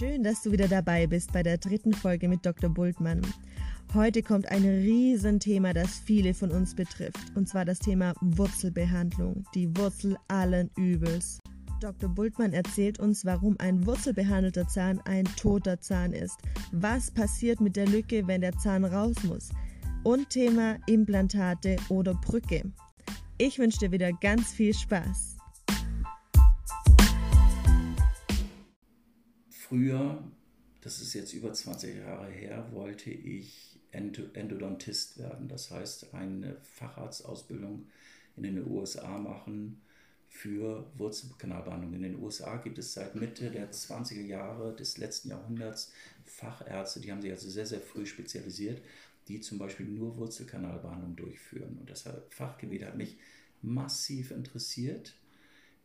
Schön, dass du wieder dabei bist bei der dritten Folge mit Dr. Bultmann. Heute kommt ein Riesenthema, das viele von uns betrifft, und zwar das Thema Wurzelbehandlung, die Wurzel allen Übels. Dr. Bultmann erzählt uns, warum ein wurzelbehandelter Zahn ein toter Zahn ist, was passiert mit der Lücke, wenn der Zahn raus muss und Thema Implantate oder Brücke. Ich wünsche dir wieder ganz viel Spaß. Früher, das ist jetzt über 20 Jahre her, wollte ich Endodontist werden. Das heißt, eine Facharztausbildung in den USA machen für Wurzelkanalbehandlung. In den USA gibt es seit Mitte der 20er Jahre des letzten Jahrhunderts Fachärzte, die haben sich also sehr, sehr früh spezialisiert, die zum Beispiel nur Wurzelkanalbehandlung durchführen. Und das Fachgebiet hat mich massiv interessiert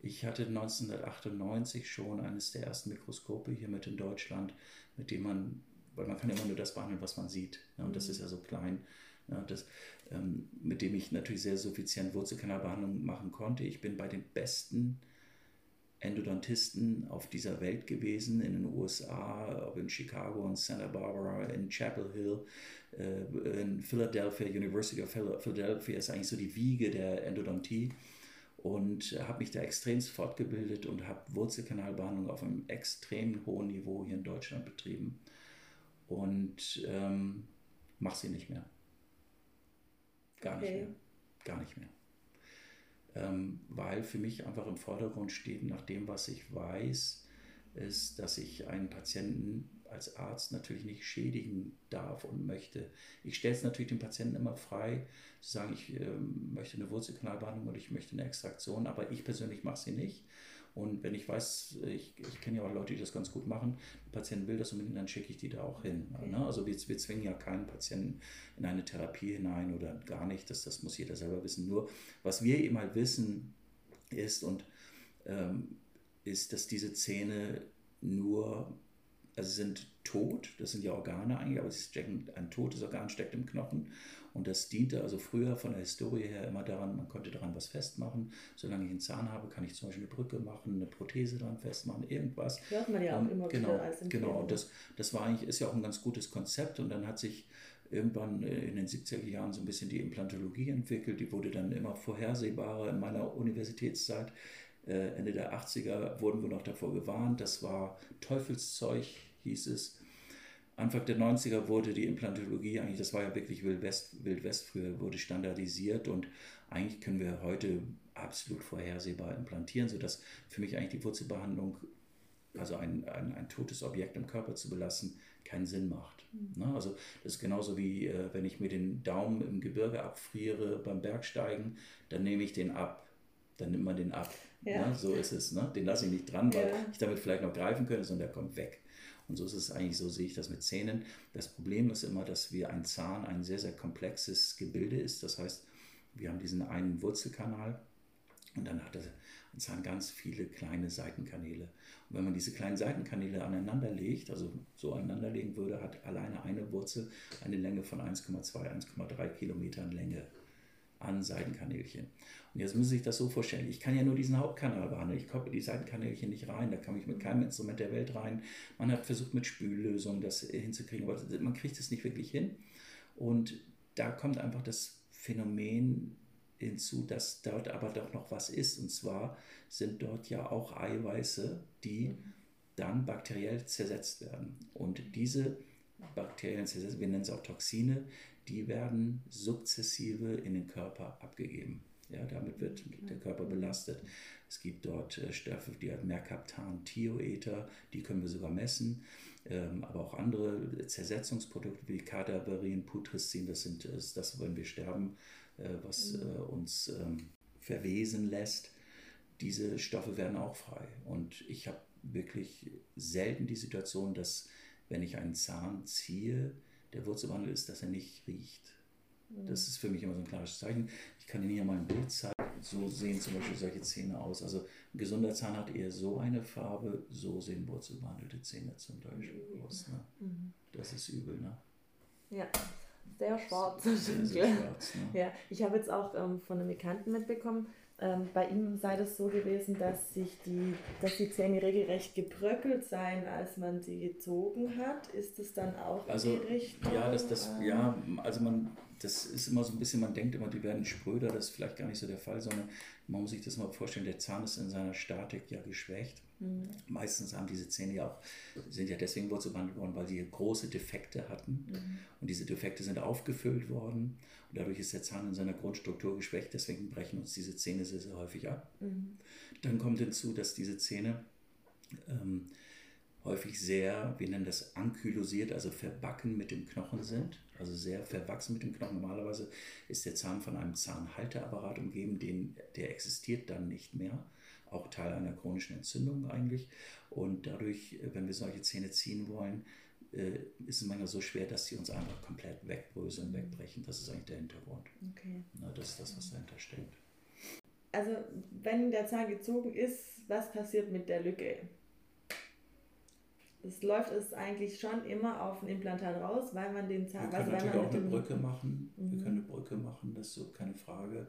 ich hatte 1998 schon eines der ersten Mikroskope hier mit in Deutschland, mit dem man, weil man kann immer nur das behandeln, was man sieht. Ja, und das ist ja so klein. Ja, das, ähm, mit dem ich natürlich sehr suffizient Wurzelkanalbehandlung machen konnte. Ich bin bei den besten Endodontisten auf dieser Welt gewesen, in den USA, in Chicago, in Santa Barbara, in Chapel Hill, äh, in Philadelphia, University of Philadelphia ist eigentlich so die Wiege der Endodontie und habe mich da extremst fortgebildet und habe Wurzelkanalbehandlung auf einem extrem hohen Niveau hier in Deutschland betrieben und ähm, mache sie nicht mehr. Gar okay. nicht mehr. Gar nicht mehr. Ähm, weil für mich einfach im Vordergrund steht, nach dem, was ich weiß, ist, dass ich einen Patienten als Arzt natürlich nicht schädigen darf und möchte. Ich stelle es natürlich dem Patienten immer frei, zu sagen, ich äh, möchte eine Wurzelkanalbehandlung oder ich möchte eine Extraktion, aber ich persönlich mache sie nicht. Und wenn ich weiß, ich, ich kenne ja auch Leute, die das ganz gut machen, der Patient will das unbedingt, dann schicke ich die da auch hin. Okay. Ne? Also wir, wir zwingen ja keinen Patienten in eine Therapie hinein oder gar nicht, das, das muss jeder selber wissen. Nur was wir eben halt wissen ist und ähm, ist, dass diese Zähne nur also sind tot, das sind ja Organe eigentlich, aber stecken, ein totes Organ steckt im Knochen und das diente also früher von der Historie her immer daran, man konnte daran was festmachen. Solange ich einen Zahn habe, kann ich zum Beispiel eine Brücke machen, eine Prothese daran festmachen, irgendwas. Hört man ja auch immer genau, wieder als Genau, und das, das war eigentlich, ist ja auch ein ganz gutes Konzept und dann hat sich irgendwann äh, in den 70er Jahren so ein bisschen die Implantologie entwickelt, die wurde dann immer vorhersehbarer in meiner Universitätszeit. Äh, Ende der 80er wurden wir noch davor gewarnt, das war Teufelszeug, hieß es. Anfang der 90er wurde die Implantologie eigentlich, das war ja wirklich Wild West, Wild West früher, wurde standardisiert und eigentlich können wir heute absolut vorhersehbar implantieren, sodass für mich eigentlich die Wurzelbehandlung, also ein, ein, ein totes Objekt im Körper zu belassen, keinen Sinn macht. Mhm. Ne? Also das ist genauso wie äh, wenn ich mir den Daumen im Gebirge abfriere beim Bergsteigen, dann nehme ich den ab, dann nimmt man den ab. Ja. Ne? So ist es. Ne? Den lasse ich nicht dran, weil ja. ich damit vielleicht noch greifen könnte, sondern der kommt weg. Und so ist es eigentlich, so sehe ich das mit Zähnen. Das Problem ist immer, dass wir ein Zahn ein sehr, sehr komplexes Gebilde ist. Das heißt, wir haben diesen einen Wurzelkanal und dann hat ein Zahn ganz viele kleine Seitenkanäle. Und wenn man diese kleinen Seitenkanäle aneinander legt, also so aneinander legen würde, hat alleine eine Wurzel eine Länge von 1,2, 1,3 Kilometern Länge an Seitenkanälchen. Und jetzt muss ich das so vorstellen, ich kann ja nur diesen Hauptkanal behandeln, ich komme die Seitenkanälchen nicht rein, da komme ich mit keinem Instrument der Welt rein. Man hat versucht mit Spüllösungen das hinzukriegen, aber man kriegt es nicht wirklich hin. Und da kommt einfach das Phänomen hinzu, dass dort aber doch noch was ist. Und zwar sind dort ja auch Eiweiße, die dann bakteriell zersetzt werden. Und diese bakteriellen Zersetzungen, wir nennen es auch Toxine, die werden sukzessive in den Körper abgegeben. Ja, damit wird der Körper belastet. Es gibt dort äh, Stoffe, die hat Mercaptan, Thioether, die können wir sogar messen. Ähm, aber auch andere Zersetzungsprodukte wie Kadaverin, Putrescin, das sind das, wenn wir sterben, äh, was mhm. äh, uns ähm, verwesen lässt. Diese Stoffe werden auch frei. Und ich habe wirklich selten die Situation, dass wenn ich einen Zahn ziehe, der Wurzelwandel ist, dass er nicht riecht. Mhm. Das ist für mich immer so ein klares Zeichen. Ich kann Ihnen hier mal ein Bild zeigen. So sehen zum Beispiel solche Zähne aus. Also ein gesunder Zahn hat eher so eine Farbe, so sehen wurzelbehandelte Zähne zum Beispiel aus. Ne? Mhm. Das ist übel, ne? Ja, sehr schwarz. Sehr, sehr schwarz ne? Ja, ich habe jetzt auch ähm, von einem Bekannten mitbekommen, ähm, bei ihm sei das so gewesen, dass sich die, dass die Zähne regelrecht gebröckelt seien, als man sie gezogen hat. Ist das dann auch also, die Richtung? Ja, das, das, ja, also man, das ist immer so ein bisschen, man denkt immer, die werden spröder, das ist vielleicht gar nicht so der Fall, sondern man muss sich das mal vorstellen, der Zahn ist in seiner Statik ja geschwächt. Mhm. Meistens haben diese Zähne ja auch, sind ja deswegen wurzelbehandelt worden, weil sie große Defekte hatten. Mhm. Und diese Defekte sind aufgefüllt worden. Und dadurch ist der Zahn in seiner Grundstruktur geschwächt. Deswegen brechen uns diese Zähne sehr, sehr häufig ab. Mhm. Dann kommt hinzu, dass diese Zähne ähm, häufig sehr, wir nennen das ankylosiert, also verbacken mit dem Knochen sind. Also sehr verwachsen mit dem Knochen. Normalerweise ist der Zahn von einem Zahnhalteapparat umgeben, den, der existiert dann nicht mehr auch Teil einer chronischen Entzündung eigentlich. Und dadurch, wenn wir solche Zähne ziehen wollen, äh, ist es manchmal so schwer, dass sie uns einfach komplett wegbröseln, wegbrechen. Das ist eigentlich der Hintergrund. Okay. Na, das ist das, was dahinter steckt. Also, wenn der Zahn gezogen ist, was passiert mit der Lücke? Es läuft es eigentlich schon immer auf ein Implantat raus, weil man den Zahn. Wir können also, natürlich auch eine Brücke machen. Mhm. Wir können eine Brücke machen, das ist so keine Frage.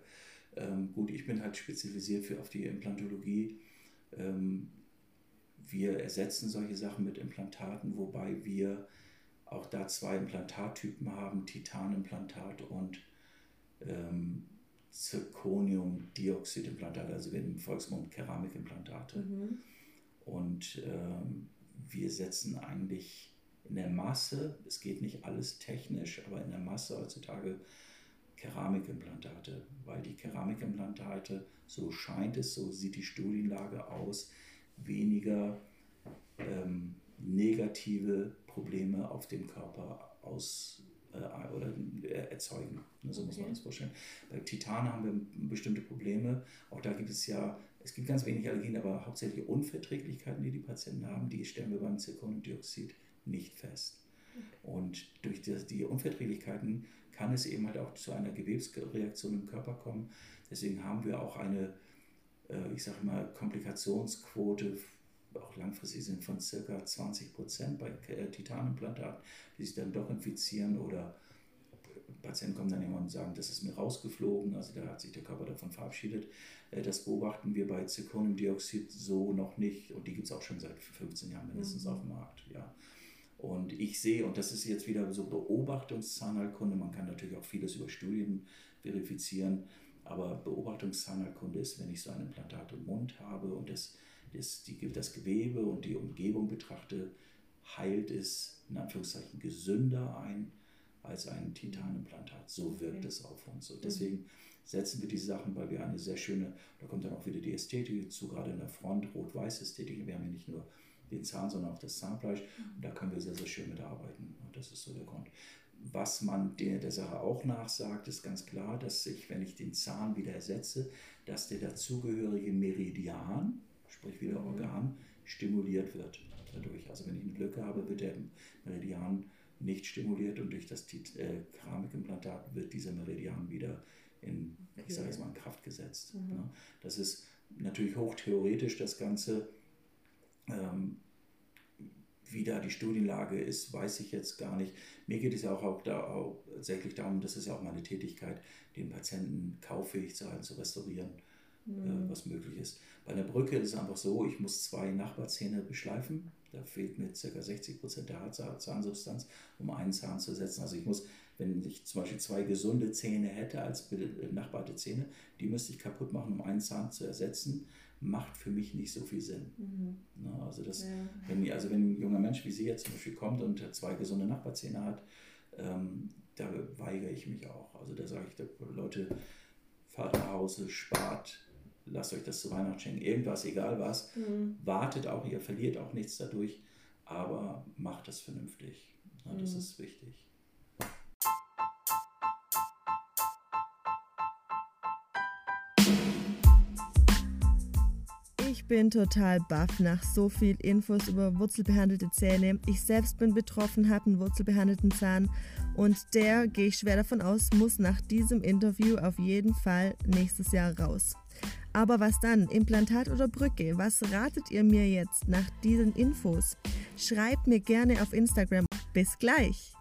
Ähm, gut, ich bin halt spezialisiert für, auf die Implantologie. Ähm, wir ersetzen solche Sachen mit Implantaten, wobei wir auch da zwei Implantattypen haben, Titanimplantat und ähm, Zirconiumdioxidimplantate, also im Volksmund Keramikimplantate. Mhm. Und ähm, wir setzen eigentlich in der Masse, es geht nicht alles technisch, aber in der Masse heutzutage Keramikimplantate, weil die Keramikimplantate, so scheint es, so sieht die Studienlage aus, weniger ähm, negative Probleme auf dem Körper aus äh, oder äh, erzeugen. So muss man das vorstellen. Bei Titan haben wir bestimmte Probleme. Auch da gibt es ja, es gibt ganz wenig Allergien, aber hauptsächlich Unverträglichkeiten, die die Patienten haben, die stellen wir beim Zirconiumdioxid nicht fest. Okay. Und durch die, Unverträglichkeiten kann es eben halt auch zu einer Gewebsreaktion im Körper kommen. Deswegen haben wir auch eine, äh, ich sage mal, Komplikationsquote, auch langfristig sind von circa 20 Prozent bei äh, Titanimplantaten, die sich dann doch infizieren oder Patienten kommen dann immer und sagen, das ist mir rausgeflogen, also da hat sich der Körper davon verabschiedet. Äh, das beobachten wir bei Zirconiumdioxid so noch nicht und die gibt es auch schon seit 15 Jahren mindestens mhm. auf dem Markt. Ja. Und ich sehe, und das ist jetzt wieder so Beobachtungszahnheilkunde, man kann natürlich auch vieles über Studien verifizieren, aber Beobachtungszahnheilkunde ist, wenn ich so ein Implantat im Mund habe und das, das, die, das Gewebe und die Umgebung betrachte, heilt es in Anführungszeichen gesünder ein als ein Titanimplantat. So wirkt okay. es auf uns. Und deswegen setzen wir diese Sachen, weil wir eine sehr schöne, da kommt dann auch wieder die Ästhetik hinzu, gerade in der Front, Rot-Weiß-Ästhetik. Wir haben ja nicht nur den Zahn, sondern auch das Zahnfleisch. Und da können wir sehr, sehr schön mitarbeiten. Und das ist so der Grund. Was man der, der Sache auch nachsagt, ist ganz klar, dass ich, wenn ich den Zahn wieder ersetze, dass der dazugehörige Meridian, sprich wieder mhm. Organ, stimuliert wird dadurch. Also wenn ich eine Lücke habe, wird der Meridian nicht stimuliert und durch das äh, Keramikimplantat wird dieser Meridian wieder in, ich sage jetzt mal, in Kraft gesetzt. Mhm. Ja, das ist natürlich hochtheoretisch, das Ganze. Ähm, wie da die Studienlage ist, weiß ich jetzt gar nicht. Mir geht es ja auch, auch, da, auch tatsächlich darum, das ist ja auch meine Tätigkeit, den Patienten kauffähig zu halten, zu restaurieren, mhm. äh, was möglich ist. Bei einer Brücke ist es einfach so, ich muss zwei Nachbarzähne beschleifen. Da fehlt mir ca. 60 Prozent der Zahnsubstanz, um einen Zahn zu setzen. Also ich muss, wenn ich zum Beispiel zwei gesunde Zähne hätte als benachbarte Zähne, die müsste ich kaputt machen, um einen Zahn zu ersetzen macht für mich nicht so viel Sinn. Mhm. Na, also, das, ja. wenn, also wenn ein junger Mensch wie Sie jetzt zum Beispiel kommt und zwei gesunde Nachbarzähne hat, ähm, da weigere ich mich auch. Also da sage ich, Leute, fahrt nach Hause, spart, lasst euch das zu Weihnachten schenken, irgendwas, egal was. Mhm. Wartet auch, ihr verliert auch nichts dadurch, aber macht das vernünftig. Na, das mhm. ist wichtig. Bin total baff nach so viel Infos über wurzelbehandelte Zähne. Ich selbst bin betroffen, habe einen wurzelbehandelten Zahn und der, gehe ich schwer davon aus, muss nach diesem Interview auf jeden Fall nächstes Jahr raus. Aber was dann? Implantat oder Brücke? Was ratet ihr mir jetzt nach diesen Infos? Schreibt mir gerne auf Instagram. Bis gleich!